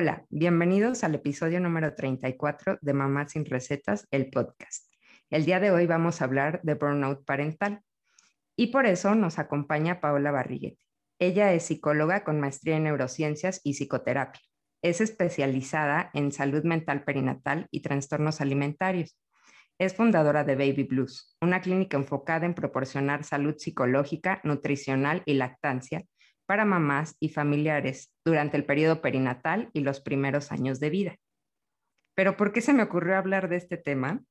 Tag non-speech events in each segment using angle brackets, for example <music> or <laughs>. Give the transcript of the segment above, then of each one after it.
Hola, bienvenidos al episodio número 34 de Mamá sin Recetas, el podcast. El día de hoy vamos a hablar de burnout parental y por eso nos acompaña Paola Barriguete. Ella es psicóloga con maestría en neurociencias y psicoterapia. Es especializada en salud mental perinatal y trastornos alimentarios. Es fundadora de Baby Blues, una clínica enfocada en proporcionar salud psicológica, nutricional y lactancia para mamás y familiares durante el periodo perinatal y los primeros años de vida. Pero ¿por qué se me ocurrió hablar de este tema?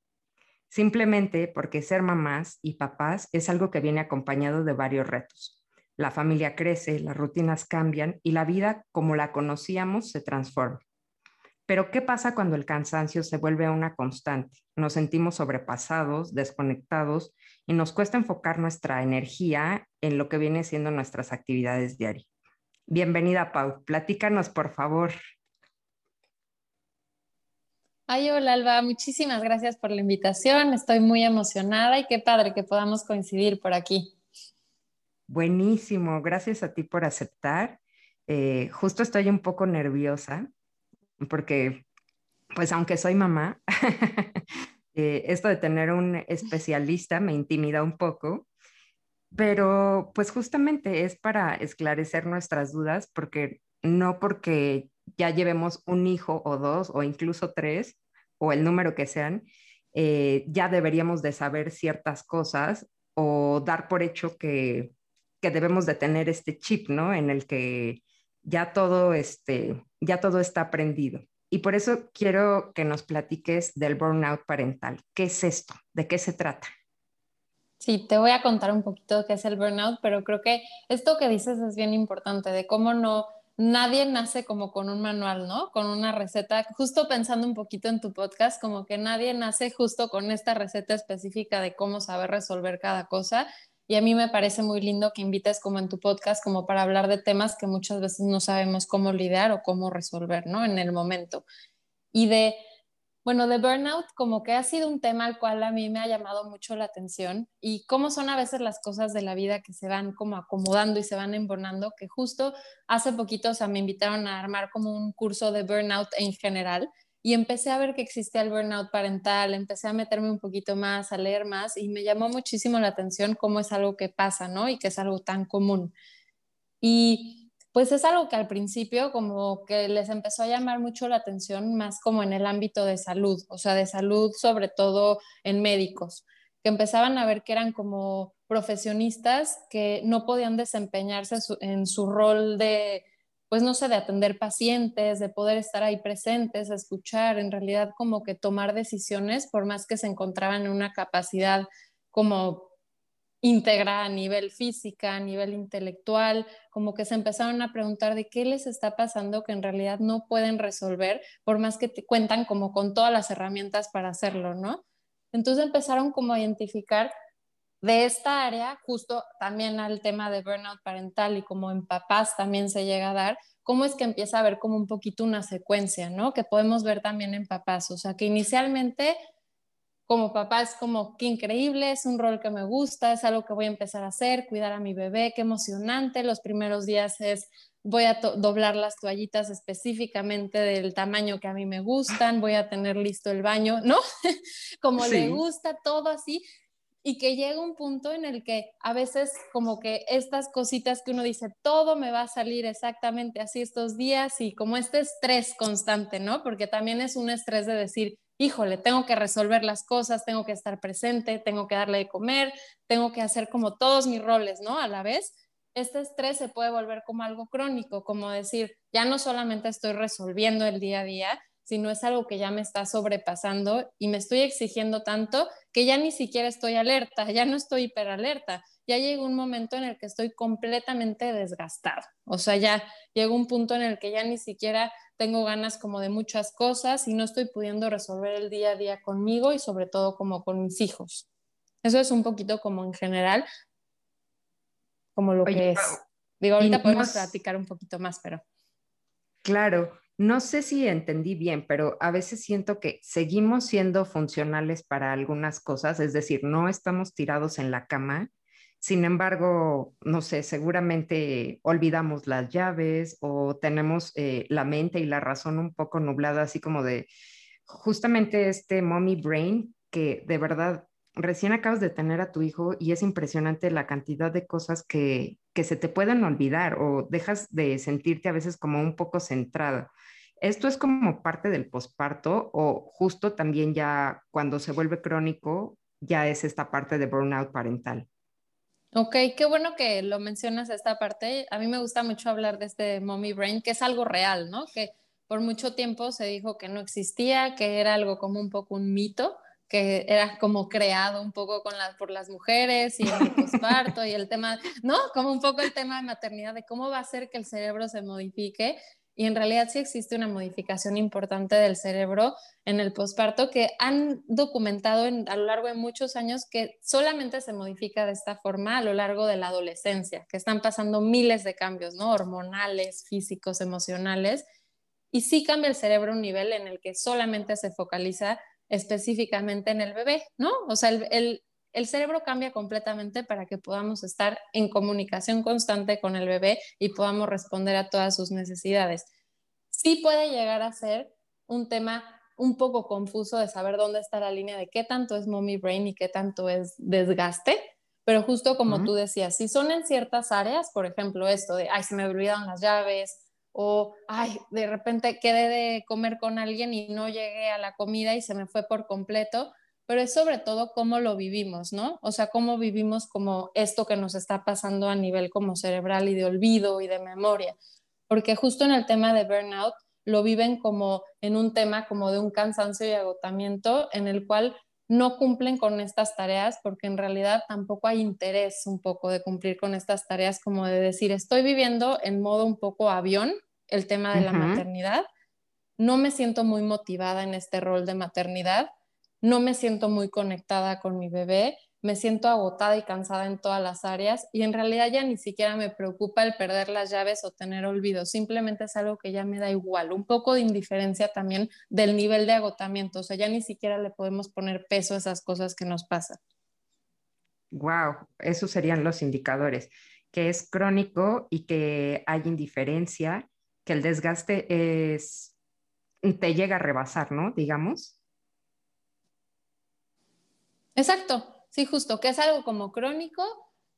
Simplemente porque ser mamás y papás es algo que viene acompañado de varios retos. La familia crece, las rutinas cambian y la vida como la conocíamos se transforma. Pero ¿qué pasa cuando el cansancio se vuelve una constante? Nos sentimos sobrepasados, desconectados y nos cuesta enfocar nuestra energía en lo que viene siendo nuestras actividades diarias. Bienvenida, Pau. Platícanos, por favor. Ay, hola, Alba. Muchísimas gracias por la invitación. Estoy muy emocionada y qué padre que podamos coincidir por aquí. Buenísimo. Gracias a ti por aceptar. Eh, justo estoy un poco nerviosa porque, pues, aunque soy mamá, <laughs> eh, esto de tener un especialista me intimida un poco pero pues justamente es para esclarecer nuestras dudas, porque no porque ya llevemos un hijo o dos o incluso tres o el número que sean, eh, ya deberíamos de saber ciertas cosas o dar por hecho que, que, debemos de tener este chip, ¿no? En el que ya todo, este, ya todo está aprendido. Y por eso quiero que nos platiques del burnout parental. ¿Qué es esto? ¿De qué se trata? Sí, te voy a contar un poquito qué es el burnout, pero creo que esto que dices es bien importante, de cómo no, nadie nace como con un manual, ¿no? Con una receta, justo pensando un poquito en tu podcast, como que nadie nace justo con esta receta específica de cómo saber resolver cada cosa. Y a mí me parece muy lindo que invites como en tu podcast, como para hablar de temas que muchas veces no sabemos cómo lidiar o cómo resolver, ¿no? En el momento. Y de bueno, de burnout como que ha sido un tema al cual a mí me ha llamado mucho la atención y cómo son a veces las cosas de la vida que se van como acomodando y se van embonando, que justo hace poquito, o sea, me invitaron a armar como un curso de burnout en general y empecé a ver que existía el burnout parental, empecé a meterme un poquito más, a leer más y me llamó muchísimo la atención cómo es algo que pasa, ¿no? Y que es algo tan común. Y pues es algo que al principio como que les empezó a llamar mucho la atención más como en el ámbito de salud, o sea, de salud sobre todo en médicos, que empezaban a ver que eran como profesionistas que no podían desempeñarse en su rol de, pues no sé, de atender pacientes, de poder estar ahí presentes, escuchar, en realidad como que tomar decisiones, por más que se encontraban en una capacidad como íntegra a nivel física, a nivel intelectual, como que se empezaron a preguntar de qué les está pasando que en realidad no pueden resolver, por más que cuentan como con todas las herramientas para hacerlo, ¿no? Entonces empezaron como a identificar de esta área, justo también al tema de burnout parental y como en papás también se llega a dar, cómo es que empieza a ver como un poquito una secuencia, ¿no? Que podemos ver también en papás, o sea, que inicialmente como papá es como, qué increíble, es un rol que me gusta, es algo que voy a empezar a hacer, cuidar a mi bebé, qué emocionante. Los primeros días es, voy a doblar las toallitas específicamente del tamaño que a mí me gustan, voy a tener listo el baño, ¿no? <laughs> como le gusta, todo así. Y que llega un punto en el que a veces como que estas cositas que uno dice, todo me va a salir exactamente así estos días y como este estrés constante, ¿no? Porque también es un estrés de decir, híjole, tengo que resolver las cosas, tengo que estar presente, tengo que darle de comer, tengo que hacer como todos mis roles, ¿no? A la vez, este estrés se puede volver como algo crónico, como decir, ya no solamente estoy resolviendo el día a día, sino es algo que ya me está sobrepasando y me estoy exigiendo tanto que ya ni siquiera estoy alerta, ya no estoy hiperalerta, ya llegó un momento en el que estoy completamente desgastado, o sea, ya llegó un punto en el que ya ni siquiera tengo ganas como de muchas cosas y no estoy pudiendo resolver el día a día conmigo y sobre todo como con mis hijos. Eso es un poquito como en general, como lo que es. Digo, ahorita podemos platicar un poquito más, pero. Claro, no sé si entendí bien, pero a veces siento que seguimos siendo funcionales para algunas cosas, es decir, no estamos tirados en la cama. Sin embargo, no sé, seguramente olvidamos las llaves o tenemos eh, la mente y la razón un poco nublada, así como de justamente este mommy brain que de verdad recién acabas de tener a tu hijo y es impresionante la cantidad de cosas que, que se te pueden olvidar o dejas de sentirte a veces como un poco centrada. ¿Esto es como parte del posparto o justo también ya cuando se vuelve crónico ya es esta parte de burnout parental? Ok, qué bueno que lo mencionas esta parte. A mí me gusta mucho hablar de este mommy brain, que es algo real, ¿no? Que por mucho tiempo se dijo que no existía, que era algo como un poco un mito, que era como creado un poco por las mujeres y el posparto y el tema, ¿no? Como un poco el tema de maternidad, de cómo va a ser que el cerebro se modifique y en realidad sí existe una modificación importante del cerebro en el posparto que han documentado a lo largo de muchos años que solamente se modifica de esta forma a lo largo de la adolescencia, que están pasando miles de cambios, ¿no? Hormonales, físicos, emocionales. Y sí cambia el cerebro a un nivel en el que solamente se focaliza específicamente en el bebé, ¿no? O sea, el, el cerebro cambia completamente para que podamos estar en comunicación constante con el bebé y podamos responder a todas sus necesidades. Sí puede llegar a ser un tema un poco confuso de saber dónde está la línea de qué tanto es mommy brain y qué tanto es desgaste, pero justo como tú decías, si son en ciertas áreas, por ejemplo, esto de, ay, se me olvidaron las llaves, o, ay, de repente quedé de comer con alguien y no llegué a la comida y se me fue por completo, pero es sobre todo cómo lo vivimos, ¿no? O sea, cómo vivimos como esto que nos está pasando a nivel como cerebral y de olvido y de memoria. Porque justo en el tema de burnout lo viven como en un tema como de un cansancio y agotamiento en el cual no cumplen con estas tareas porque en realidad tampoco hay interés un poco de cumplir con estas tareas como de decir, estoy viviendo en modo un poco avión el tema de la maternidad, no me siento muy motivada en este rol de maternidad. No me siento muy conectada con mi bebé, me siento agotada y cansada en todas las áreas y en realidad ya ni siquiera me preocupa el perder las llaves o tener olvido, simplemente es algo que ya me da igual, un poco de indiferencia también del nivel de agotamiento, o sea, ya ni siquiera le podemos poner peso a esas cosas que nos pasan. Wow, esos serían los indicadores, que es crónico y que hay indiferencia, que el desgaste es te llega a rebasar, ¿no? Digamos. Exacto, sí, justo, que es algo como crónico,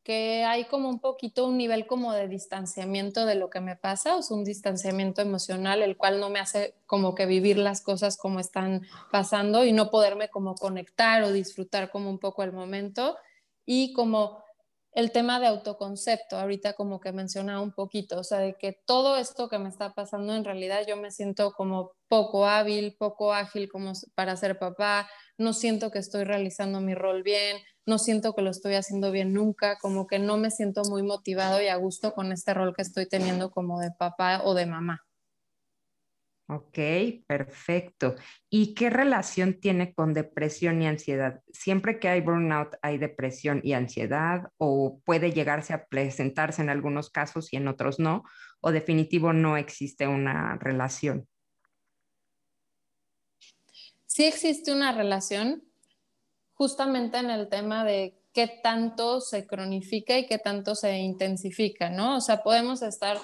que hay como un poquito un nivel como de distanciamiento de lo que me pasa, o sea, un distanciamiento emocional, el cual no me hace como que vivir las cosas como están pasando y no poderme como conectar o disfrutar como un poco el momento y como el tema de autoconcepto, ahorita como que mencionaba un poquito, o sea, de que todo esto que me está pasando en realidad yo me siento como poco hábil, poco ágil como para ser papá, no siento que estoy realizando mi rol bien, no siento que lo estoy haciendo bien nunca, como que no me siento muy motivado y a gusto con este rol que estoy teniendo como de papá o de mamá. Ok, perfecto. ¿Y qué relación tiene con depresión y ansiedad? ¿Siempre que hay burnout hay depresión y ansiedad o puede llegarse a presentarse en algunos casos y en otros no? ¿O definitivo no existe una relación? Sí existe una relación justamente en el tema de qué tanto se cronifica y qué tanto se intensifica, ¿no? O sea, podemos estar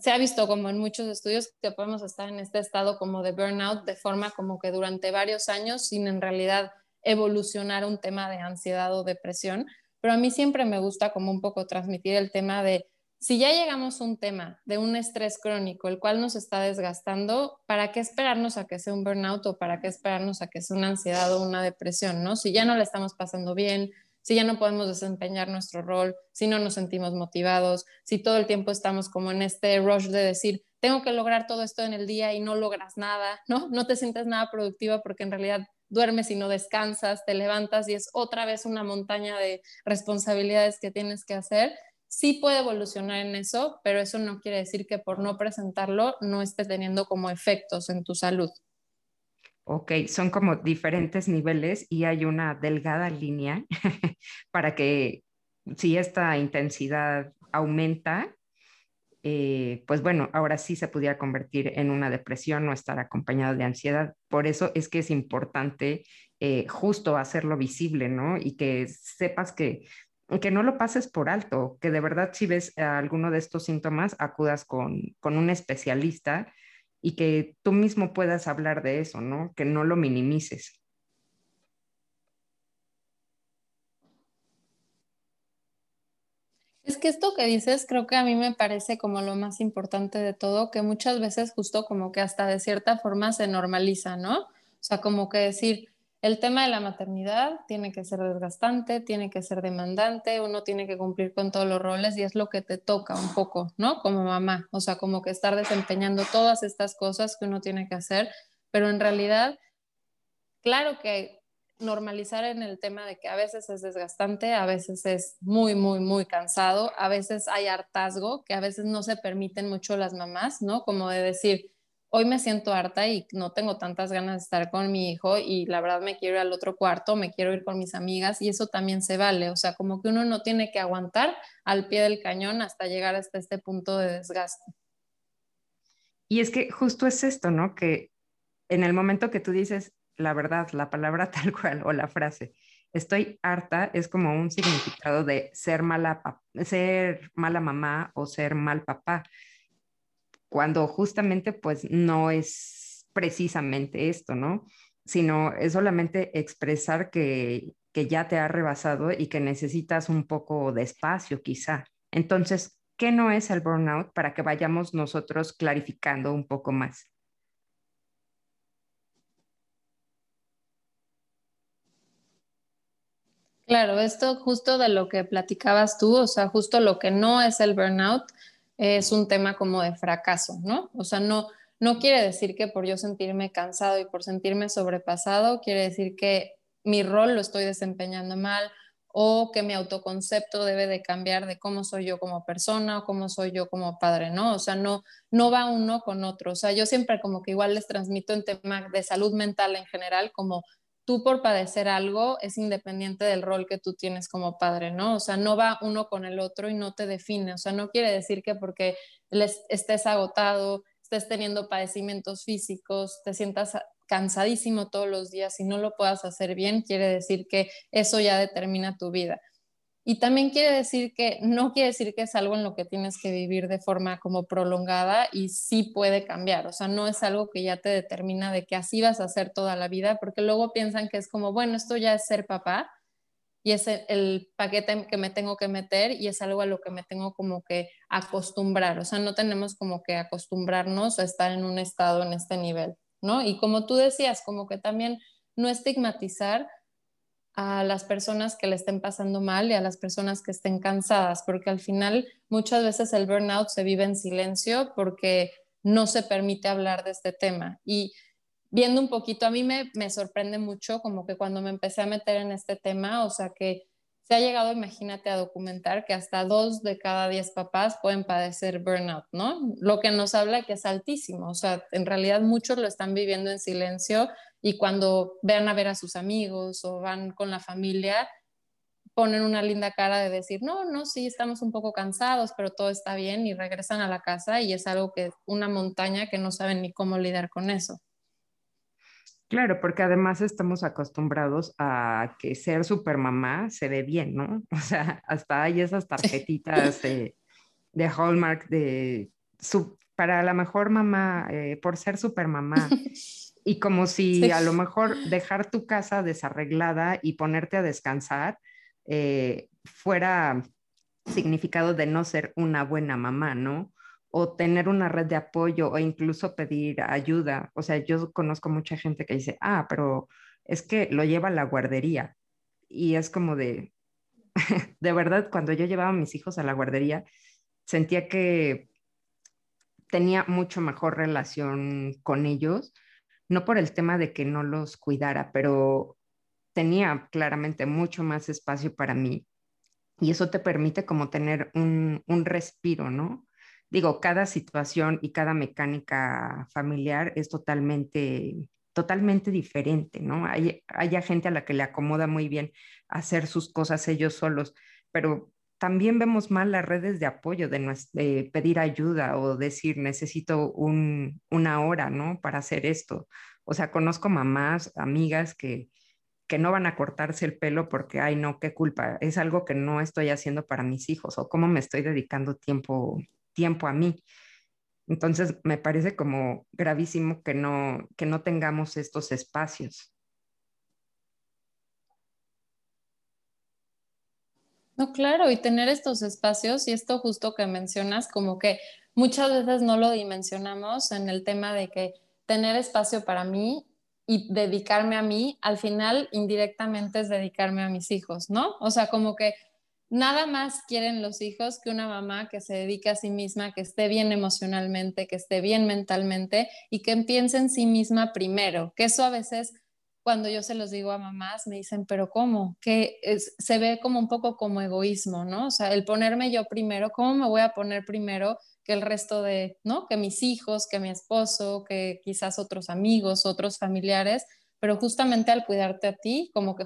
se ha visto como en muchos estudios que podemos estar en este estado como de burnout de forma como que durante varios años sin en realidad evolucionar un tema de ansiedad o depresión. Pero a mí siempre me gusta como un poco transmitir el tema de si ya llegamos a un tema de un estrés crónico, el cual nos está desgastando, ¿para qué esperarnos a que sea un burnout o para qué esperarnos a que sea una ansiedad o una depresión, ¿no? Si ya no la estamos pasando bien, si ya no podemos desempeñar nuestro rol, si no nos sentimos motivados, si todo el tiempo estamos como en este rush de decir, tengo que lograr todo esto en el día y no logras nada, ¿no? No te sientes nada productiva porque en realidad duermes y no descansas, te levantas y es otra vez una montaña de responsabilidades que tienes que hacer. Sí puede evolucionar en eso, pero eso no quiere decir que por no presentarlo no esté teniendo como efectos en tu salud. Ok, son como diferentes niveles y hay una delgada línea <laughs> para que si esta intensidad aumenta, eh, pues bueno, ahora sí se pudiera convertir en una depresión o estar acompañado de ansiedad. Por eso es que es importante eh, justo hacerlo visible, ¿no? Y que sepas que que no lo pases por alto, que de verdad si ves alguno de estos síntomas, acudas con, con un especialista y que tú mismo puedas hablar de eso, ¿no? Que no lo minimices. Es que esto que dices creo que a mí me parece como lo más importante de todo, que muchas veces justo como que hasta de cierta forma se normaliza, ¿no? O sea, como que decir, el tema de la maternidad tiene que ser desgastante, tiene que ser demandante, uno tiene que cumplir con todos los roles y es lo que te toca un poco, ¿no? Como mamá, o sea, como que estar desempeñando todas estas cosas que uno tiene que hacer, pero en realidad, claro que normalizar en el tema de que a veces es desgastante, a veces es muy, muy, muy cansado, a veces hay hartazgo que a veces no se permiten mucho las mamás, ¿no? Como de decir, hoy me siento harta y no tengo tantas ganas de estar con mi hijo y la verdad me quiero ir al otro cuarto, me quiero ir con mis amigas y eso también se vale, o sea, como que uno no tiene que aguantar al pie del cañón hasta llegar hasta este punto de desgaste. Y es que justo es esto, ¿no? Que en el momento que tú dices la verdad, la palabra <laughs> tal cual o la frase, estoy harta es como un significado de ser mala, ser mala mamá o ser mal papá cuando justamente pues no es precisamente esto, ¿no? Sino es solamente expresar que, que ya te ha rebasado y que necesitas un poco de espacio quizá. Entonces, ¿qué no es el burnout para que vayamos nosotros clarificando un poco más? Claro, esto justo de lo que platicabas tú, o sea, justo lo que no es el burnout es un tema como de fracaso, ¿no? O sea, no, no quiere decir que por yo sentirme cansado y por sentirme sobrepasado, quiere decir que mi rol lo estoy desempeñando mal o que mi autoconcepto debe de cambiar de cómo soy yo como persona o cómo soy yo como padre, ¿no? O sea, no, no va uno con otro. O sea, yo siempre como que igual les transmito en tema de salud mental en general como tú por padecer algo es independiente del rol que tú tienes como padre, ¿no? O sea, no va uno con el otro y no te define. O sea, no quiere decir que porque estés agotado, estés teniendo padecimientos físicos, te sientas cansadísimo todos los días y no lo puedas hacer bien, quiere decir que eso ya determina tu vida. Y también quiere decir que no quiere decir que es algo en lo que tienes que vivir de forma como prolongada y sí puede cambiar. O sea, no es algo que ya te determina de que así vas a hacer toda la vida, porque luego piensan que es como, bueno, esto ya es ser papá y es el, paquete que me tengo que meter y es algo a lo que me tengo como que acostumbrar. O sea, no tenemos como que acostumbrarnos a estar en un estado en este nivel, ¿no? Y como tú decías, como que también no estigmatizar a las personas que le estén pasando mal y a las personas que estén cansadas, porque al final muchas veces el burnout se vive en silencio porque no se permite hablar de este tema. Y viendo un poquito, a mí me, me sorprende mucho como que cuando me empecé a meter en este tema, o sea que se ha llegado, imagínate, a documentar que hasta dos de cada diez papás pueden padecer burnout, ¿no? Lo que nos habla que es altísimo, o sea, en realidad muchos lo están viviendo en silencio y cuando vean a ver a sus amigos o van con la familia, ponen una linda cara de decir, no, no, sí, estamos un poco cansados, pero todo está bien y regresan a la casa y es algo que, una montaña que no saben ni cómo lidiar con eso. Claro, porque además estamos acostumbrados a que ser supermamá se ve bien, ¿no? <laughs> O sea, hasta hay esas tarjetitas de, Hallmark de para la mejor mamá, eh, por ser supermamá. <laughs> Y como si a lo mejor dejar tu casa desarreglada y ponerte a descansar eh, fuera significado de no ser una buena mamá, ¿no? o tener una red de apoyo o incluso pedir ayuda. O sea, yo conozco mucha gente que dice, ah, pero es que lo lleva a la guardería. Y es como de, <laughs> de verdad, cuando yo llevaba a mis hijos a la guardería, sentía que tenía mucho mejor relación con ellos, no por el tema de que no los cuidara, pero tenía claramente mucho más espacio para mí. Y eso te permite como tener un, un respiro, ¿no? digo, cada situación y cada mecánica familiar es totalmente, totalmente diferente, ¿no? Hay, hay gente a la que le acomoda muy bien hacer sus cosas ellos solos, pero también vemos mal las redes de apoyo, de, pedir ayuda o decir necesito una hora, ¿no? Para hacer esto. O sea, conozco mamás, amigas que, que no van a cortarse el pelo porque, ay, no, qué culpa, es algo que no estoy haciendo para mis hijos o cómo me estoy dedicando tiempo, tiempo a mí. Entonces, me parece como gravísimo que no, que no tengamos estos espacios. No, claro, y tener estos espacios y esto justo que mencionas, como que muchas veces no lo dimensionamos en el tema de que tener espacio para mí y dedicarme a mí, al final indirectamente es dedicarme a mis hijos, ¿no? O sea, como que nada más quieren los hijos que una mamá que se dedique a sí misma, que esté bien emocionalmente, que esté bien mentalmente y que piense en sí misma primero, que eso a veces cuando yo se los digo a mamás, me dicen, pero ¿cómo? Que se ve como un poco como egoísmo, ¿no? O sea, el ponerme yo primero, ¿cómo me voy a poner primero que el resto de, ¿no? Que mis hijos, que mi esposo, que quizás otros amigos, otros familiares, pero justamente al cuidarte a ti, como que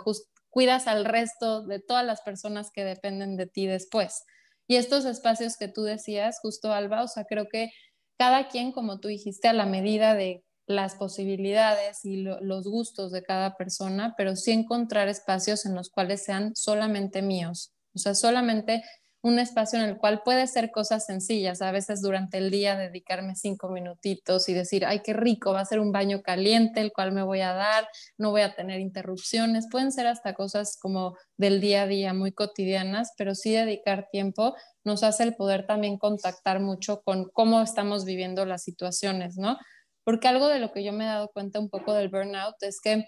cuidas al resto de todas las personas que dependen de ti después. Y estos espacios que tú decías, justo Alba, o sea, creo que cada quien, como tú dijiste, a la medida de las posibilidades y los gustos de cada persona, pero sí encontrar espacios en los cuales sean solamente míos. O sea, solamente un espacio en el cual puede ser cosas sencillas, a veces durante el día dedicarme cinco minutitos y decir, ay, qué rico, va a ser un baño caliente, el cual me voy a dar, no voy a tener interrupciones, pueden ser hasta cosas como del día a día muy cotidianas, pero sí dedicar tiempo nos hace el poder también contactar mucho con cómo estamos viviendo las situaciones, ¿no? Porque algo de lo que yo me he dado cuenta un poco del burnout es que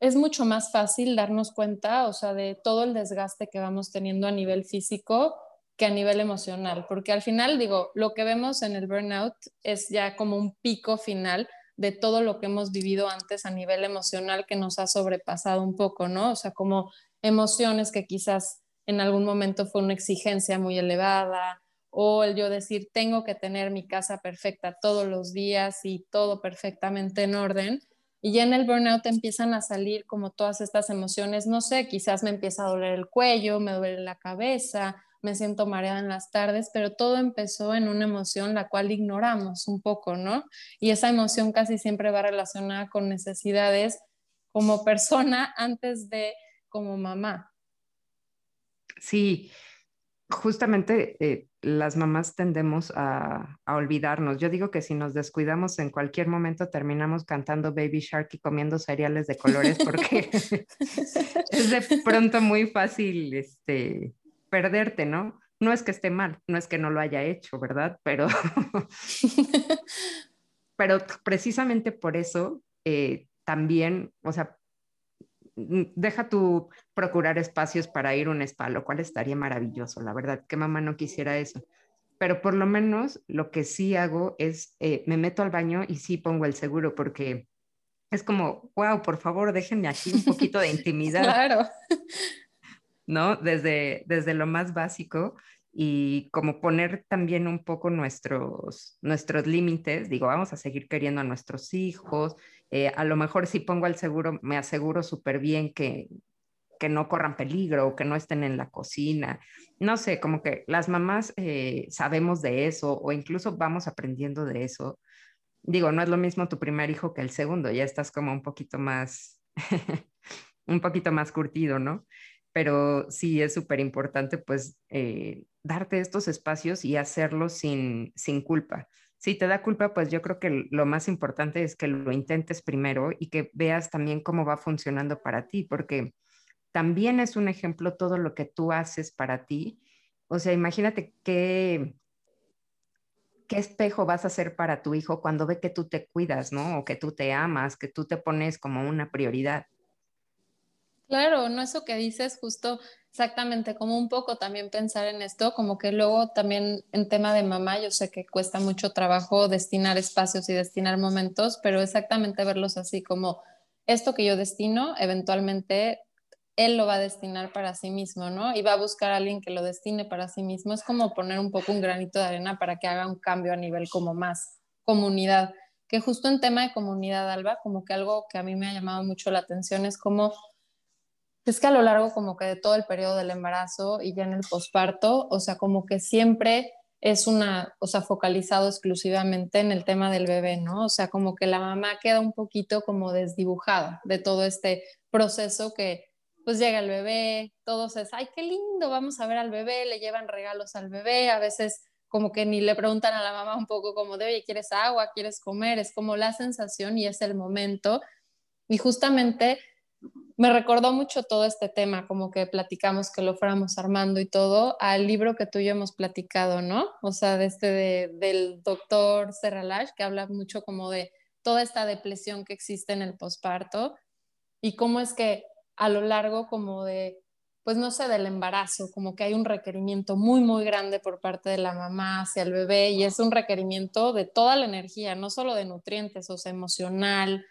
es mucho más fácil darnos cuenta, o sea, de todo el desgaste que vamos teniendo a nivel físico que a nivel emocional, porque al final, digo, lo que vemos en el burnout es ya como un pico final de todo lo que hemos vivido antes a nivel emocional que nos ha sobrepasado un poco, ¿no? O sea, como emociones que quizás en algún momento fue una exigencia muy elevada, o el yo decir, tengo que tener mi casa perfecta todos los días y todo perfectamente en orden. Y ya en el burnout empiezan a salir como todas estas emociones, no sé, quizás me empieza a doler el cuello, me duele la cabeza, me siento mareada en las tardes, pero todo empezó en una emoción la cual ignoramos un poco, ¿no? Y esa emoción casi siempre va relacionada con necesidades como persona antes de como mamá. Sí, justamente eh, las mamás tendemos a, olvidarnos. Yo digo que si nos descuidamos en cualquier momento terminamos cantando Baby Shark y comiendo cereales de colores porque <laughs> es de pronto muy fácil este, perderte, ¿no? No es que esté mal, no es que no lo haya hecho, ¿verdad? Pero, <laughs> pero precisamente por eso eh, también, o sea, deja tu procurar espacios para ir a un spa, lo cual estaría maravilloso, la verdad, que mamá no quisiera eso. Pero por lo menos lo que sí hago es, eh, me meto al baño y sí pongo el seguro porque es como, wow, por favor, déjenme aquí un poquito de <laughs> intimidad. claro. ¿No? Desde, desde lo más básico y como poner también un poco nuestros, nuestros límites, digo, vamos a seguir queriendo a nuestros hijos, eh, a lo mejor si pongo el seguro, me aseguro súper bien que, que no corran peligro o que no estén en la cocina. No sé, como que las mamás eh, sabemos de eso o incluso vamos aprendiendo de eso. Digo, no es lo mismo tu primer hijo que el segundo, ya estás como un poquito más, <laughs> un poquito más curtido, ¿no? Pero sí es súper importante pues eh, darte estos espacios y hacerlo sin, sin culpa. Si te da culpa, pues yo creo que lo más importante es que lo intentes primero y que veas también cómo va funcionando para ti, porque también es un ejemplo todo lo que tú haces para ti. O sea, imagínate qué, qué espejo vas a hacer para tu hijo cuando ve que tú te cuidas, ¿no? O que tú te amas, que tú te pones como una prioridad. Claro, no eso que dices justo exactamente, como un poco también pensar en esto, como que luego también en tema de mamá, yo sé que cuesta mucho trabajo destinar espacios y destinar momentos, pero exactamente verlos así como esto que yo destino, eventualmente él lo va a destinar para sí mismo, ¿no? Y va a buscar a alguien que lo destine para sí mismo. Es como poner un poco un granito de arena para que haga un cambio a nivel como más comunidad. Que justo en tema de comunidad, Alba, como que algo que a mí me ha llamado mucho la atención es como es que a lo largo como que de todo el periodo del embarazo y ya en el posparto, o sea, como que siempre es una, o sea, focalizado exclusivamente en el tema del bebé, ¿no? O sea, como que la mamá queda un poquito como desdibujada de todo este proceso que pues llega el bebé, todos es, ay, qué lindo, vamos a ver al bebé, le llevan regalos al bebé, a veces como que ni le preguntan a la mamá un poco como de, oye, ¿quieres agua? ¿Quieres comer? Es como la sensación y es el momento. Y justamente me recordó mucho todo este tema, como que platicamos que lo fuéramos armando y todo, al libro que tú y yo hemos platicado, ¿no? O sea, de este del doctor Serralach, que habla mucho como de toda esta depresión que existe en el posparto y cómo es que a lo largo como de, pues no sé, del embarazo, como que hay un requerimiento muy, muy grande por parte de la mamá hacia el bebé y es un requerimiento de toda la energía, no solo de nutrientes, o sea, emocional,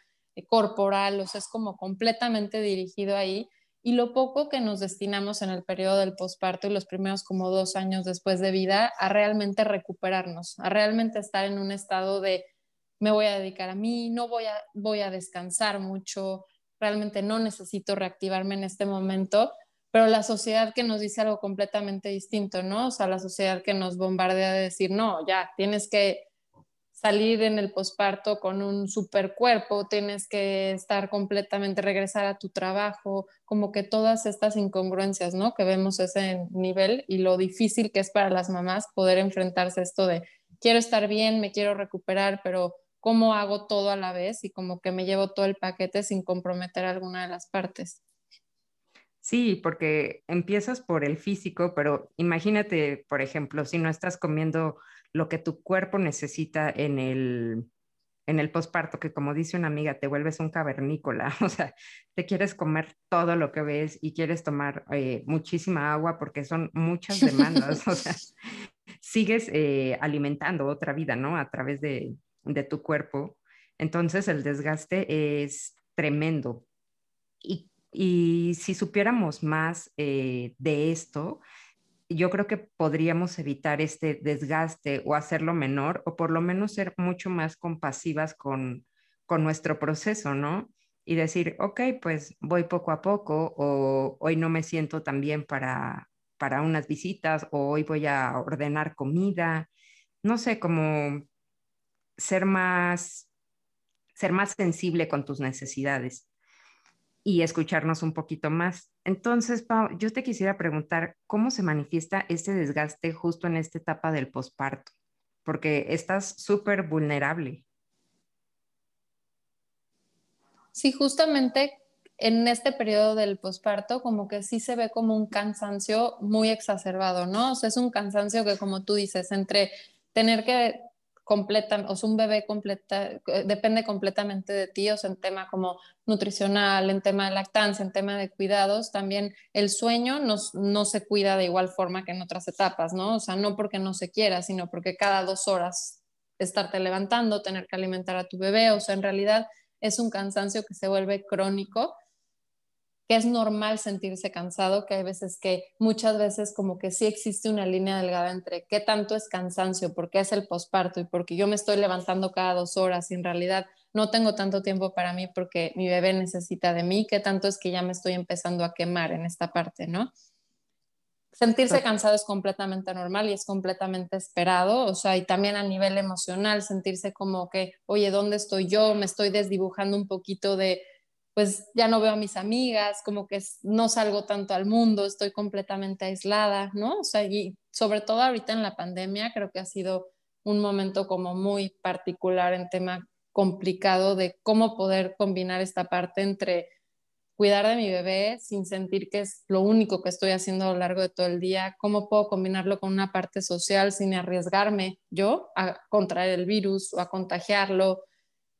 corporal, o sea, es como completamente dirigido ahí. Y lo poco que nos destinamos en el periodo del posparto y los primeros como dos años después de vida a realmente recuperarnos, a realmente estar en un estado de me voy a dedicar a mí, no voy a, voy a descansar mucho, realmente no necesito reactivarme en este momento, pero la sociedad que nos dice algo completamente distinto, ¿no? O sea, la sociedad que nos bombardea de decir, no, ya, tienes que salir en el posparto con un super cuerpo, tienes que estar completamente, regresar a tu trabajo, como que todas estas incongruencias, ¿no? Que vemos ese nivel y lo difícil que es para las mamás poder enfrentarse a esto de quiero estar bien, me quiero recuperar, pero ¿cómo hago todo a la vez? Y como que me llevo todo el paquete sin comprometer alguna de las partes. Sí, porque empiezas por el físico, pero imagínate, por ejemplo, si no estás comiendo lo que tu cuerpo necesita en el, en el posparto, que como dice una amiga, te vuelves un cavernícola, <laughs> o sea, te quieres comer todo lo que ves y quieres tomar eh, muchísima agua porque son muchas demandas, <laughs> o sea, <laughs> sigues eh, alimentando otra vida, ¿no? A través de, de tu cuerpo. Entonces el desgaste es tremendo. Y y si supiéramos más eh, de esto, yo creo que podríamos evitar este desgaste o hacerlo menor o por lo menos ser mucho más compasivas con, con nuestro proceso, ¿no? Y decir, ok, pues voy poco a poco o hoy no me siento tan bien para, para unas visitas o hoy voy a ordenar comida, no sé, como ser más, ser más sensible con tus necesidades y escucharnos un poquito más. Entonces, Pau, yo te quisiera preguntar, ¿cómo se manifiesta este desgaste justo en esta etapa del posparto? Porque estás súper vulnerable. Sí, justamente en este periodo del posparto, como que sí se ve como un cansancio muy exacerbado, ¿no? O sea, es un cansancio que, como tú dices, entre tener que completa, o sea, un bebé completa, eh, depende completamente de ti, o sea, en tema como nutricional, en tema de lactancia, en tema de cuidados, también el sueño no, no se cuida de igual forma que en otras etapas, ¿no? O sea, no porque no se quiera, sino porque cada dos horas estarte levantando, tener que alimentar a tu bebé, o sea, en realidad es un cansancio que se vuelve crónico que es normal sentirse cansado, que hay veces que muchas veces como que sí existe una línea delgada entre qué tanto es cansancio, porque es el posparto y porque yo me estoy levantando cada dos horas y en realidad no tengo tanto tiempo para mí porque mi bebé necesita de mí, qué tanto es que ya me estoy empezando a quemar en esta parte, ¿no? Sentirse cansado es completamente normal y es completamente esperado, o sea, y también a nivel emocional, sentirse como que, oye, ¿dónde estoy yo? Me estoy desdibujando un poquito de pues ya no veo a mis amigas, como que no salgo tanto al mundo, estoy completamente aislada, ¿no? O sea, y sobre todo ahorita en la pandemia creo que ha sido un momento como muy particular en tema complicado de cómo poder combinar esta parte entre cuidar de mi bebé sin sentir que es lo único que estoy haciendo a lo largo de todo el día, cómo puedo combinarlo con una parte social sin arriesgarme yo a contraer el virus o a contagiarlo,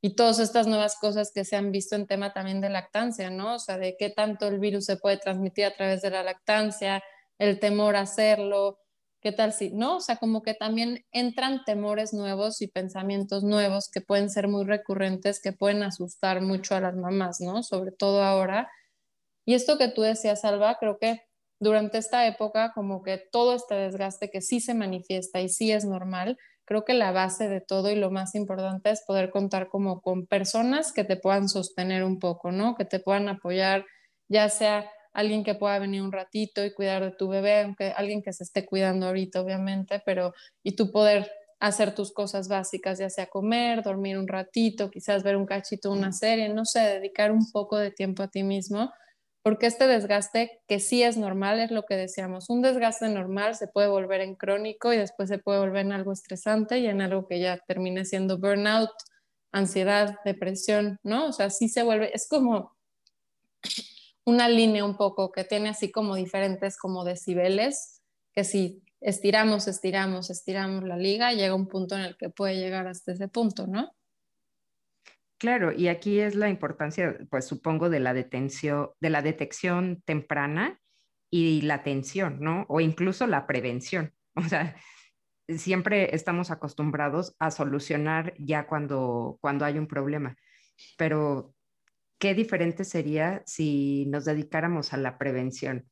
y todas estas nuevas cosas que se han visto en tema también de lactancia, ¿no? O sea, de qué tanto el virus se puede transmitir a través de la lactancia, el temor a hacerlo, qué tal si, ¿no? O sea, como que también entran temores nuevos y pensamientos nuevos que pueden ser muy recurrentes, que pueden asustar mucho a las mamás, ¿no? Sobre todo ahora. Y esto que tú decías, Alba, creo que durante esta época, como que todo este desgaste que sí se manifiesta y sí es normal, creo que la base de todo y lo más importante es poder contar como con personas que te puedan sostener un poco, ¿no? Que te puedan apoyar, ya sea alguien que pueda venir un ratito y cuidar de tu bebé, aunque alguien que se esté cuidando ahorita, obviamente, pero y tú poder hacer tus cosas básicas, ya sea comer, dormir un ratito, quizás ver un cachito, una serie, no sé, dedicar un poco de tiempo a ti mismo, porque este desgaste que sí es normal, es lo que decíamos, un desgaste normal se puede volver en crónico y después se puede volver en algo estresante y en algo que ya termine siendo burnout, ansiedad, depresión, ¿no? O sea, sí se vuelve, es como una línea un poco que tiene así como diferentes como decibeles, que si estiramos, estiramos, estiramos la liga, llega un punto en el que puede llegar hasta ese punto, ¿no? Claro, y aquí es la importancia, pues supongo, de la detención, de la detección temprana y la atención, ¿no? O incluso la prevención. <laughs> O sea, siempre estamos acostumbrados a solucionar ya cuando, cuando hay un problema, pero qué diferente sería si nos dedicáramos a la prevención.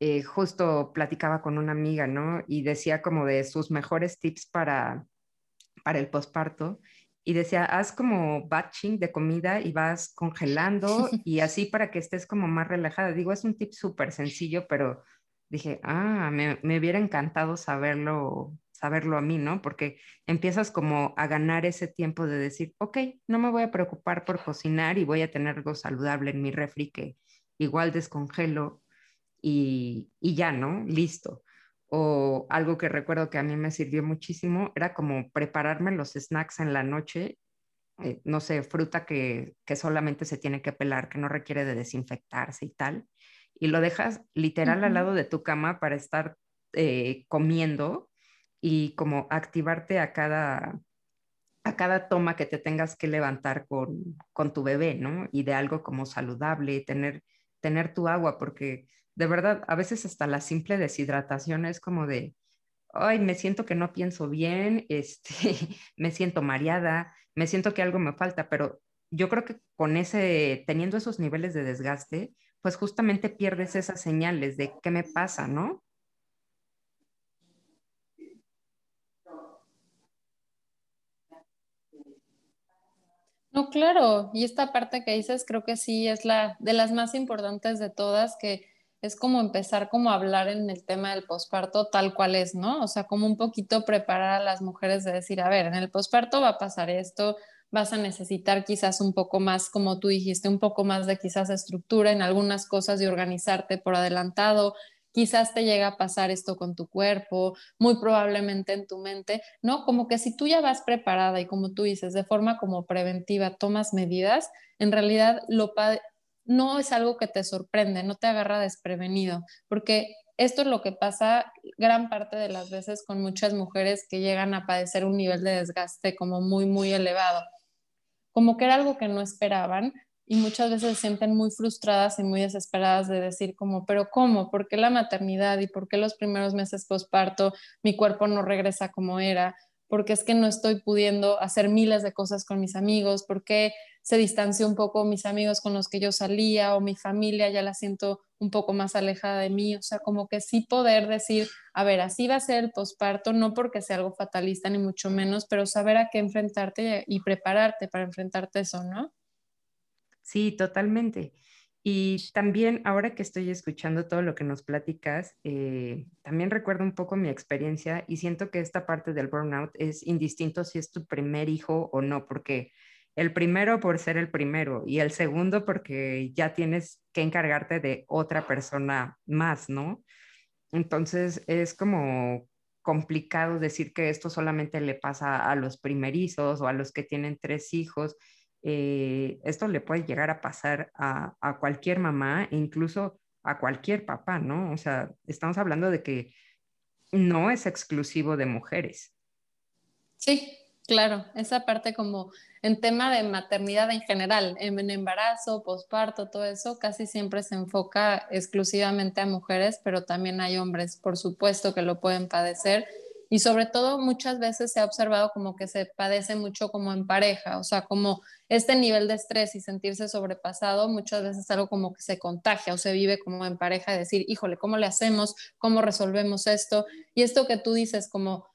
Eh, justo platicaba con una amiga, ¿no? Y decía como de sus mejores tips para, para el posparto. Y decía, haz como batching de comida y vas congelando <laughs> y así para que estés como más relajada. Digo, es un tip súper sencillo, pero dije, ah, me, me hubiera encantado saberlo saberlo a mí, ¿no? Porque empiezas como a ganar ese tiempo de decir, ok, no me voy a preocupar por cocinar y voy a tener algo saludable en mi refri que igual descongelo y, y ya, ¿no? Listo. O algo que recuerdo que a mí me sirvió muchísimo era como prepararme los snacks en la noche, eh, no sé, fruta que, que solamente se tiene que pelar, que no requiere de desinfectarse y tal, y lo dejas literal al lado de tu cama para estar eh, comiendo y como activarte a cada, a cada toma que te tengas que levantar con, con tu bebé, ¿no? Y de algo como saludable, tener, tener tu agua, porque de verdad, a veces hasta la simple deshidratación es como de, ay, me siento que no pienso bien, <laughs> este, me siento mareada, me siento que algo me falta, pero yo creo que con ese, teniendo esos niveles de desgaste, pues justamente pierdes esas señales de qué me pasa, ¿no? No, claro, y esta parte que dices creo que sí es la de las más importantes de todas, que es como empezar como a hablar en el tema del posparto tal cual es, ¿no? O sea, como un poquito preparar a las mujeres de decir, a ver, en el posparto va a pasar esto, vas a necesitar quizás un poco más, como tú dijiste, un poco más de quizás estructura en algunas cosas y organizarte por adelantado, quizás te llega a pasar esto con tu cuerpo, muy probablemente en tu mente, ¿no? Como que si tú ya vas preparada y como tú dices, de forma como preventiva tomas medidas, en realidad lo no es algo que te sorprende, no te agarra desprevenido, porque esto es lo que pasa gran parte de las veces con muchas mujeres que llegan a padecer un nivel de desgaste como muy, muy elevado. Como que era algo que no esperaban, y muchas veces se sienten muy frustradas y muy desesperadas de decir como, pero ¿cómo? ¿Por qué la maternidad y por qué los primeros meses postparto mi cuerpo no regresa como era? porque es que no estoy pudiendo hacer miles de cosas con mis amigos, porque se distanció un poco mis amigos con los que yo salía o mi familia ya la siento un poco más alejada de mí, o sea, como que sí poder decir, a ver, así va a ser el posparto, no porque sea algo fatalista ni mucho menos, pero saber a qué enfrentarte y prepararte para enfrentarte eso, ¿no? Sí, totalmente. Y también ahora que estoy escuchando todo lo que nos platicas, eh, también recuerdo un poco mi experiencia y siento que esta parte del burnout es indistinto si es tu primer hijo o no, porque el primero por ser el primero y el segundo porque ya tienes que encargarte de otra persona más, ¿no? Entonces es como complicado decir que esto solamente le pasa a los primerizos o a los que tienen tres hijos eh, esto le puede llegar a pasar a, cualquier mamá e incluso a cualquier papá, ¿no? O sea, estamos hablando de que no es exclusivo de mujeres. Sí, claro, esa parte como en tema de maternidad en general, en embarazo, posparto, todo eso, casi siempre se enfoca exclusivamente a mujeres, pero también hay hombres, por supuesto, que lo pueden padecer y sobre todo muchas veces se ha observado como que se padece mucho como en pareja, o sea, como este nivel de estrés y sentirse sobrepasado muchas veces algo como que se contagia o se vive como en pareja de decir, híjole, ¿cómo le hacemos? ¿Cómo resolvemos esto? Y esto que tú dices como,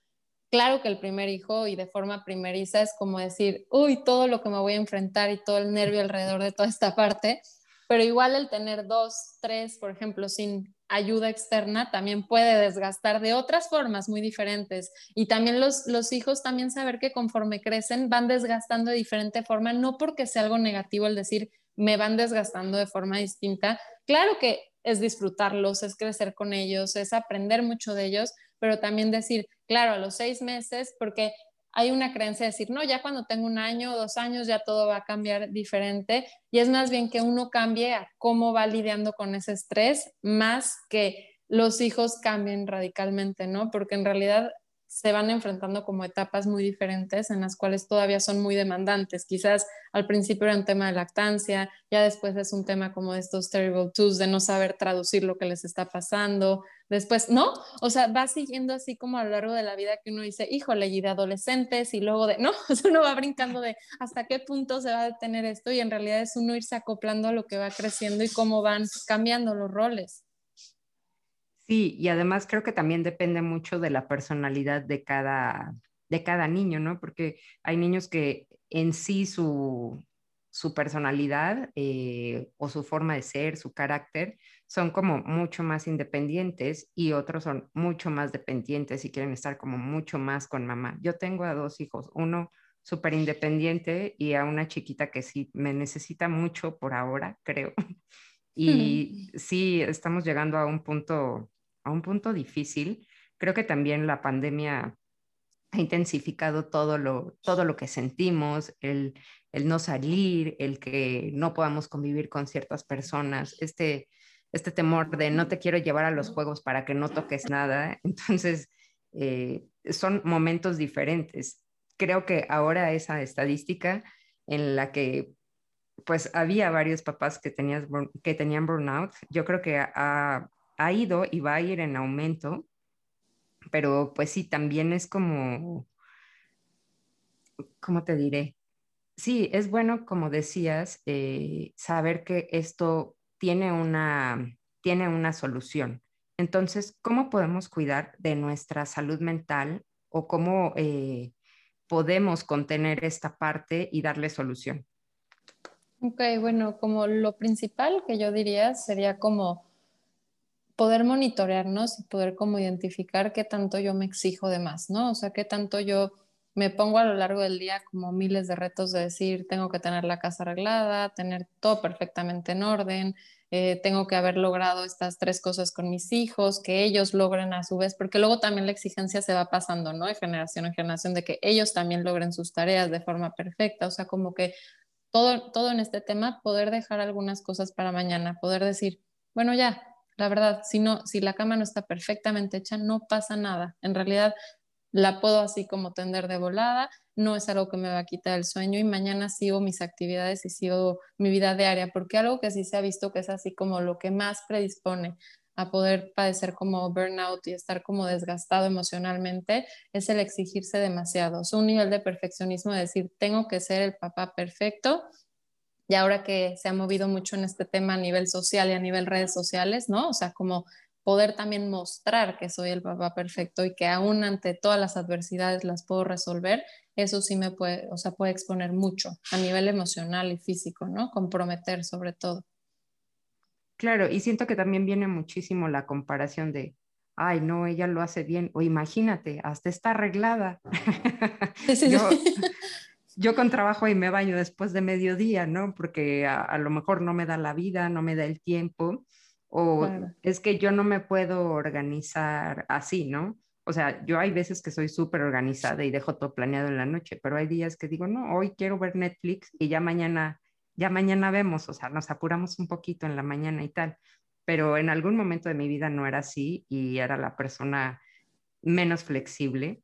claro que el primer hijo y de forma primeriza es como decir, uy, todo lo que me voy a enfrentar y todo el nervio alrededor de toda esta parte, pero igual el tener dos, tres, por ejemplo, sin ayuda externa también puede desgastar de otras formas muy diferentes. Y también los, los hijos también saber que conforme crecen van desgastando de diferente forma, no porque sea algo negativo el decir me van desgastando de forma distinta. Claro que es disfrutarlos, es crecer con ellos, es aprender mucho de ellos, pero también decir, claro, a los seis meses, porque hay una creencia de decir, no, ya cuando tengo un año o dos años ya todo va a cambiar diferente y es más bien que uno cambie a cómo va lidiando con ese estrés más que los hijos cambien radicalmente, ¿no? Porque en realidad se van enfrentando como etapas muy diferentes en las cuales todavía son muy demandantes. Quizás al principio era un tema de lactancia, ya después es un tema como de estos terrible twos, de no saber traducir lo que les está pasando. Después, ¿no? O sea, va siguiendo así como a lo largo de la vida que uno dice, híjole, y de adolescentes y luego de, <laughs> no, o uno va brincando de hasta qué punto se va a detener esto y en realidad es uno irse acoplando a lo que va creciendo y cómo van cambiando los roles. Sí, y además creo que también depende mucho de la personalidad de cada, de cada niño, ¿no? Porque hay niños que en sí su, su personalidad eh, o su forma de ser, su carácter, son como mucho más independientes y otros son mucho más dependientes y quieren estar como mucho más con mamá. Yo tengo a dos hijos, uno súper independiente y a una chiquita que sí me necesita mucho por ahora, creo. <laughs> Y sí, estamos llegando a un punto a un punto difícil. Creo que también la pandemia ha intensificado todo lo, todo lo que sentimos, el, el no salir, el que no podamos convivir con ciertas personas, este, este temor de no te quiero llevar a los juegos para que no toques nada. <laughs> Entonces, eh, son momentos diferentes. Creo que ahora esa estadística en la que pues había varios papás que, tenías, que tenían burnout, yo creo que ha, ha ido y va a ir en aumento, pero pues sí, también es como, ¿cómo te diré? Sí, es bueno, como decías, eh, saber que esto tiene una, tiene una solución. Entonces, ¿cómo podemos cuidar de nuestra salud mental o cómo eh, podemos contener esta parte y darle solución? Ok, bueno, como lo principal que yo diría sería como poder monitorearnos y poder como identificar qué tanto yo me exijo de más, ¿no? O sea, qué tanto yo me pongo a lo largo del día como miles de retos de decir, tengo que tener la casa arreglada, tener todo perfectamente en orden, eh, tengo que haber logrado estas tres cosas con mis hijos, que ellos logren a su vez, porque luego también la exigencia se va pasando, ¿no? De generación en generación, de que ellos también logren sus tareas de forma perfecta, o sea, como que todo, todo en este tema, poder dejar algunas cosas para mañana, poder decir, bueno, ya, la verdad, si, no, si la cama no está perfectamente hecha, no pasa nada. En realidad, la puedo así como tender de volada, no es algo que me va a quitar el sueño y mañana sigo mis actividades y sigo mi vida diaria, porque algo que sí se ha visto que es así como lo que más predispone a poder padecer como burnout y estar como desgastado emocionalmente es el exigirse demasiado. Es un nivel de perfeccionismo de decir, tengo que ser el papá perfecto y ahora que se ha movido mucho en este tema a nivel social y a nivel redes sociales, ¿no? O sea, como poder también mostrar que soy el papá perfecto y que aún ante todas las adversidades las puedo resolver, eso sí me puede, o sea, puede exponer mucho a nivel emocional y físico, ¿no? Comprometer sobre todo. Claro, y siento que también viene muchísimo la comparación de, ay, no, ella lo hace bien, o imagínate, hasta está arreglada. Sí, sí, <laughs> yo con trabajo y me baño después de mediodía, ¿no? Porque a, lo mejor no me da la vida, no me da el tiempo, o es que yo no me puedo organizar así, ¿no? O sea, yo hay veces que soy súper organizada y dejo todo planeado en la noche, pero hay días que digo, no, hoy quiero ver Netflix y ya mañana, ya mañana vemos, o sea, nos apuramos un poquito en la mañana y tal, pero en algún momento de mi vida no era así y era la persona menos flexible.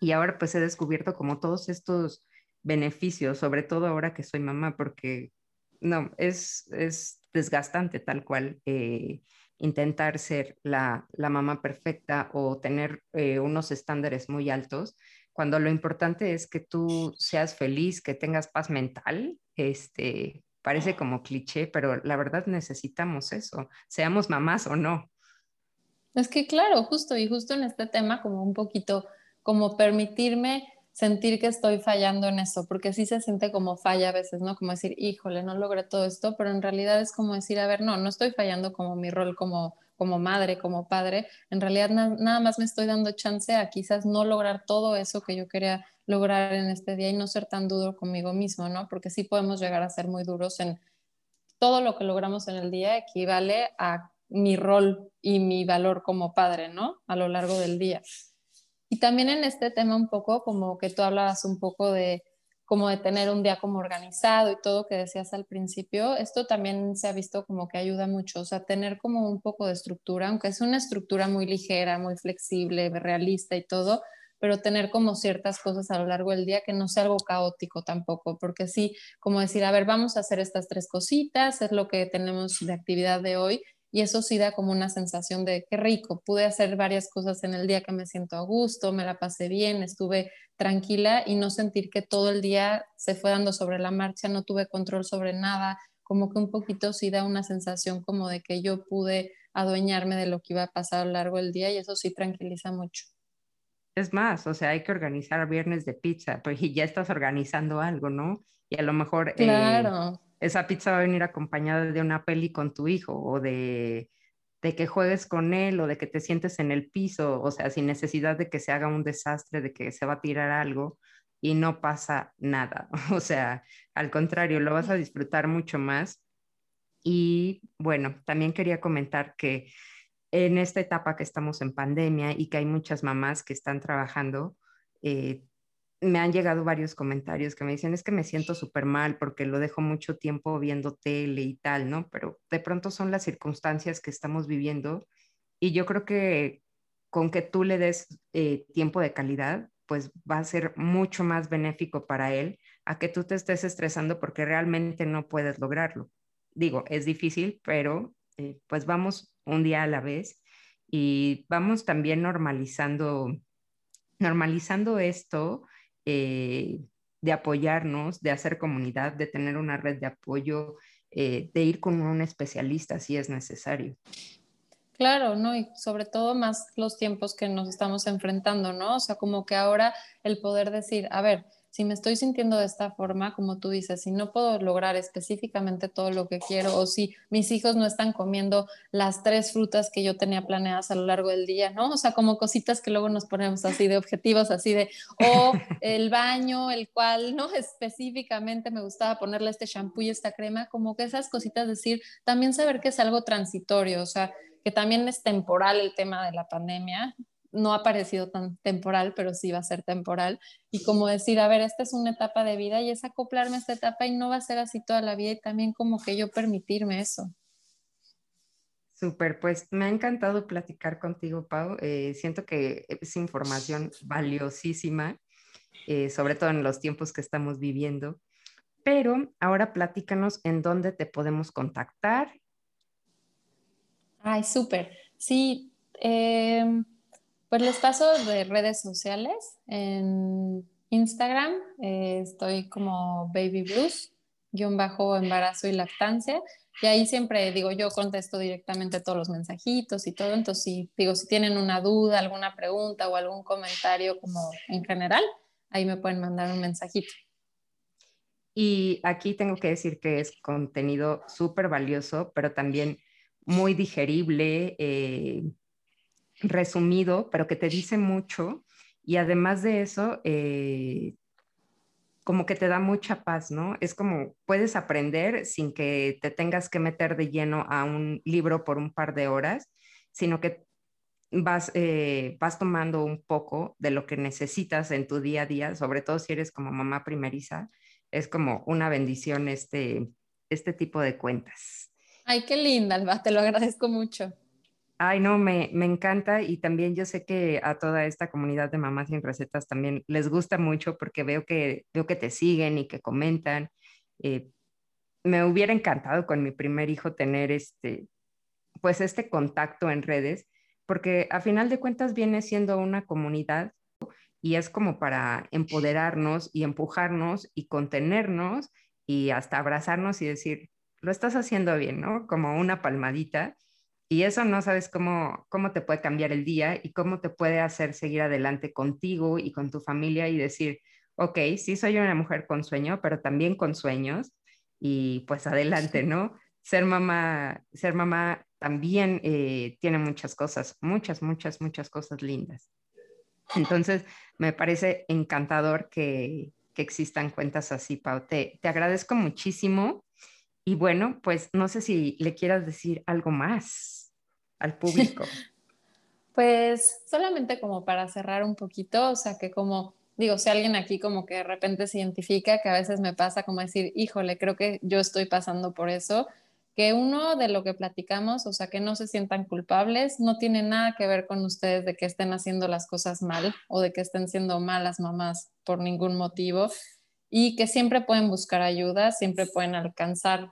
Y ahora pues he descubierto como todos estos beneficios, sobre todo ahora que soy mamá, porque no, es, es desgastante tal cual eh, intentar ser la, la, mamá perfecta o tener eh, unos estándares muy altos, cuando lo importante es que tú seas feliz, que tengas paz mental, este, parece como cliché, pero la verdad necesitamos eso, seamos mamás o no. Es que claro, justo y justo en este tema como un poquito, como permitirme sentir que estoy fallando en eso, porque sí se siente como falla a veces, ¿no? Como decir, híjole, no logré todo esto, pero en realidad es como decir, a ver, no, no estoy fallando como mi rol como, como madre, como padre, en realidad nada más me estoy dando chance a quizás no lograr todo eso que yo quería lograr en este día y no ser tan duro conmigo mismo, ¿no? Porque sí podemos llegar a ser muy duros en todo lo que logramos en el día equivale a mi rol y mi valor como padre, ¿no? A lo largo del día. Y también en este tema un poco, como que tú hablabas un poco de como de tener un día como organizado y todo que decías al principio, esto también se ha visto como que ayuda mucho, o sea, tener como un poco de estructura, aunque es una estructura muy ligera, muy flexible, realista y todo, pero tener como ciertas cosas a lo largo del día que no sea algo caótico tampoco, porque sí, como decir, a ver, vamos a hacer estas tres cositas, es lo que tenemos de actividad de hoy, y eso sí da como una sensación de qué rico, pude hacer varias cosas en el día que me siento a gusto, me la pasé bien, estuve tranquila y no sentir que todo el día se fue dando sobre la marcha, no tuve control sobre nada, como que un poquito sí da una sensación como de que yo pude adueñarme de lo que iba a pasar a lo largo del día y eso sí tranquiliza mucho. Es más, o sea, hay que organizar viernes de pizza, pues ya estás organizando algo, ¿no? Y a lo mejor eh, claro esa pizza va a venir acompañada de una peli con tu hijo o de, que juegues con él o de que te sientes en el piso, o sea, sin necesidad de que se haga un desastre, de que se va a tirar algo y no pasa nada. <laughs> O sea, al contrario, lo vas a disfrutar mucho más. Y bueno, también quería comentar que en esta etapa que estamos en pandemia y que hay muchas mamás que están trabajando, eh, me han llegado varios comentarios que me dicen, es que me siento súper mal porque lo dejo mucho tiempo viendo tele y tal, ¿no? Pero de pronto son las circunstancias que estamos viviendo y yo creo que con que tú le des eh, tiempo de calidad, pues va a ser mucho más benéfico para él a que tú te estés estresando porque realmente no puedes lograrlo. Digo, es difícil, pero eh, pues vamos un día a la vez y vamos también normalizando, normalizando esto eh, de apoyarnos, de hacer comunidad, de tener una red de apoyo, eh, de ir con un especialista si es necesario. Claro, ¿no? Y sobre todo más los tiempos que nos estamos enfrentando, ¿no? O sea, como que ahora el poder decir, a ver, si me estoy sintiendo de esta forma, como tú dices, si no puedo lograr específicamente todo lo que quiero o si mis hijos no están comiendo las tres frutas que yo tenía planeadas a lo largo del día, ¿no? O sea, como cositas que luego nos ponemos así de objetivos, así de, o <laughs> el baño, el cual, ¿no? <laughs> Específicamente me gustaba ponerle este shampoo y esta crema, como que esas cositas, decir, también saber que es algo transitorio, o sea, que también es temporal el tema de la pandemia, no ha parecido tan temporal, pero sí va a ser temporal. Y como decir, a ver, esta es una etapa de vida y es acoplarme a esta etapa y no va a ser así toda la vida y también como que yo permitirme eso. Súper, pues me ha encantado platicar contigo, Pau. Eh, siento que es información valiosísima, eh, sobre todo en los tiempos que estamos viviendo. Pero ahora platícanos en dónde te podemos contactar. Ay, súper. Sí, eh, pues les paso de redes sociales. En Instagram eh, estoy como Baby Blues, guion bajo embarazo y lactancia. Y ahí siempre digo, yo contesto directamente todos los mensajitos y todo. Entonces, si, digo, si tienen una duda, alguna pregunta o algún comentario como en general, ahí me pueden mandar un mensajito. Y aquí tengo que decir que es contenido súper valioso, pero también muy digerible. Eh, resumido, pero que te dice mucho y además de eso, eh, como que te da mucha paz, ¿no? Es como puedes aprender sin que te tengas que meter de lleno a un libro por un par de horas, sino que vas, eh, vas tomando un poco de lo que necesitas en tu día a día, sobre todo si eres como mamá primeriza, es como una bendición este, este tipo de cuentas. Ay, qué linda, Alba, te lo agradezco mucho. Ay, no, me, encanta y también yo sé que a toda esta comunidad de mamás sin recetas también les gusta mucho porque veo que, veo que te siguen y que comentan. Eh, me hubiera encantado con mi primer hijo tener este, pues este contacto en redes, porque a final de cuentas viene siendo una comunidad y es como para empoderarnos y empujarnos y contenernos y hasta abrazarnos y decir, lo estás haciendo bien, ¿no? Como una palmadita Y eso no sabes cómo, cómo te puede cambiar el día y cómo te puede hacer seguir adelante contigo y con tu familia y decir, ok, sí soy una mujer con sueño, pero también con sueños y pues adelante, ¿no? Ser mamá, ser mamá también eh, tiene muchas cosas, muchas, muchas, muchas cosas lindas. Entonces, me parece encantador que, que existan cuentas así, Pau. Te, te agradezco muchísimo. Y bueno, pues no sé si le quieras decir algo más al público. <laughs> pues solamente como para cerrar un poquito, o sea que como digo, si alguien aquí como que de repente se identifica, que a veces me pasa como decir, híjole, creo que yo estoy pasando por eso, que uno de lo que platicamos, o sea, que no se sientan culpables, no tiene nada que ver con ustedes de que estén haciendo las cosas mal o de que estén siendo malas mamás por ningún motivo y que siempre pueden buscar ayuda, siempre pueden alcanzar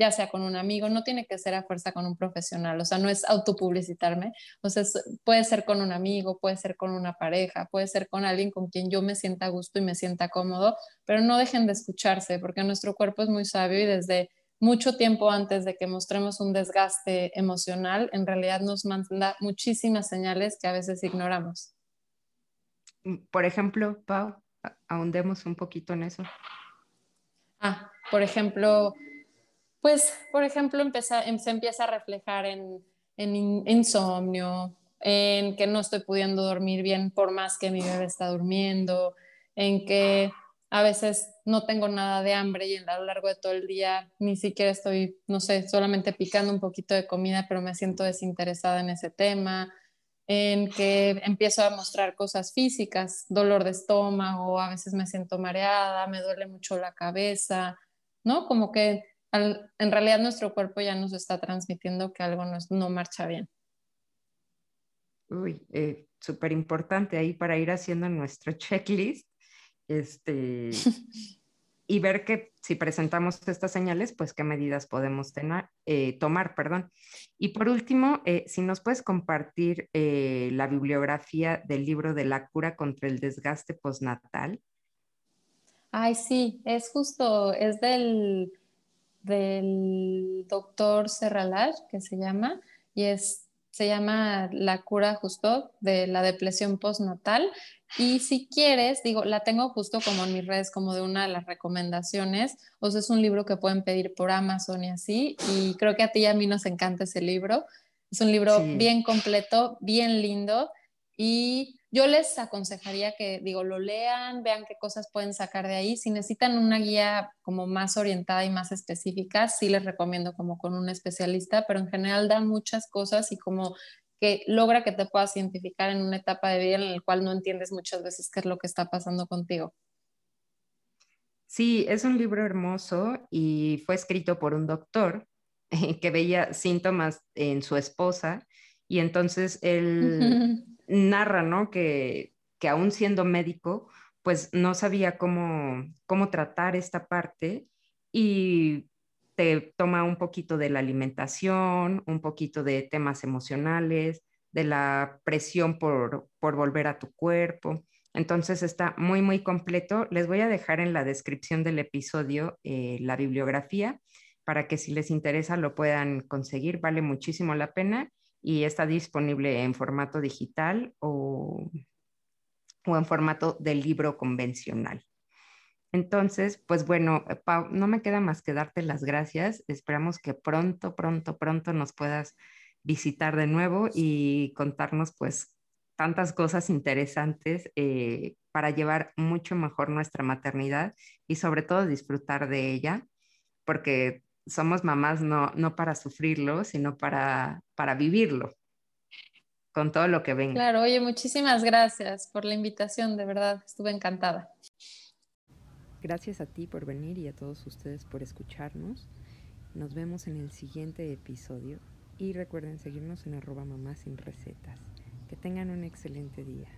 ya sea con un amigo, no tiene que ser a fuerza con un profesional, o sea, no es autopublicitarme, o sea, puede ser con un amigo, puede ser con una pareja, puede ser con alguien con quien yo me sienta a gusto y me sienta cómodo, pero no dejen de escucharse, porque nuestro cuerpo es muy sabio y desde mucho tiempo antes de que mostremos un desgaste emocional, en realidad nos manda muchísimas señales que a veces ignoramos. Mm, por ejemplo, Pau, ahondemos un poquito en eso. Ah, por ejemplo, pues, por ejemplo, em, se empieza a reflejar en, insomnio, en que no estoy pudiendo dormir bien por más que mi bebé está durmiendo, en que a veces no tengo nada de hambre y a lo largo de todo el día ni siquiera estoy, no sé, solamente picando un poquito de comida, pero me siento desinteresada en ese tema, en que empiezo a mostrar cosas físicas, dolor de estómago, a veces me siento mareada, me duele mucho la cabeza, ¿no? Como que en realidad nuestro cuerpo ya nos está transmitiendo que algo no, marcha bien. Uy, eh, súper importante ahí para ir haciendo nuestro <laughs> checklist este, <laughs> y ver que si presentamos estas señales, pues qué medidas podemos tener, eh, tomar. Perdón. Y por último, eh, si nos puedes compartir la bibliografía del libro de la cura contra el desgaste postnatal. Ay, sí, es justo, es del del doctor Serralar, que se llama, y es, se llama La cura justo de la depresión postnatal. Y si quieres, digo, la tengo justo como en mis redes, como de una de las recomendaciones. O sea, es un libro que pueden pedir por Amazon y así. Y creo que a ti y a mí nos encanta ese libro. Es un libro bien completo, bien lindo. Y yo les aconsejaría que, digo, lo lean, vean qué cosas pueden sacar de ahí. Si necesitan una guía como más orientada y más específica, sí les recomiendo como con un especialista, pero en general dan muchas cosas y como que logra que te puedas identificar en una etapa de vida en la cual no entiendes muchas veces qué es lo que está pasando contigo. Sí, es un libro hermoso y fue escrito por un doctor <laughs> que veía síntomas en su esposa y entonces él <laughs> narra, ¿no? Que, que aún siendo médico, pues no sabía cómo, cómo tratar esta parte y te toma un poquito de la alimentación, un poquito de temas emocionales, de la presión por, por volver a tu cuerpo. Entonces está muy, muy completo. Les voy a dejar en la descripción del episodio eh, la bibliografía para que si les interesa lo puedan conseguir. Vale muchísimo la pena y está disponible en formato digital o, o en formato de libro convencional. Entonces, pues bueno, Pau, no me queda más que darte las gracias. Esperamos que pronto, pronto, pronto nos puedas visitar de nuevo y contarnos pues tantas cosas interesantes eh, para llevar mucho mejor nuestra maternidad y sobre todo disfrutar de ella, porque somos mamás no, no para sufrirlo, sino para, para vivirlo, con todo lo que venga. Claro, oye, muchísimas gracias por la invitación, de verdad, estuve encantada. Gracias a ti por venir y a todos ustedes por escucharnos. Nos vemos en el siguiente episodio y recuerden seguirnos en arroba mamá sin recetas. Que tengan un excelente día.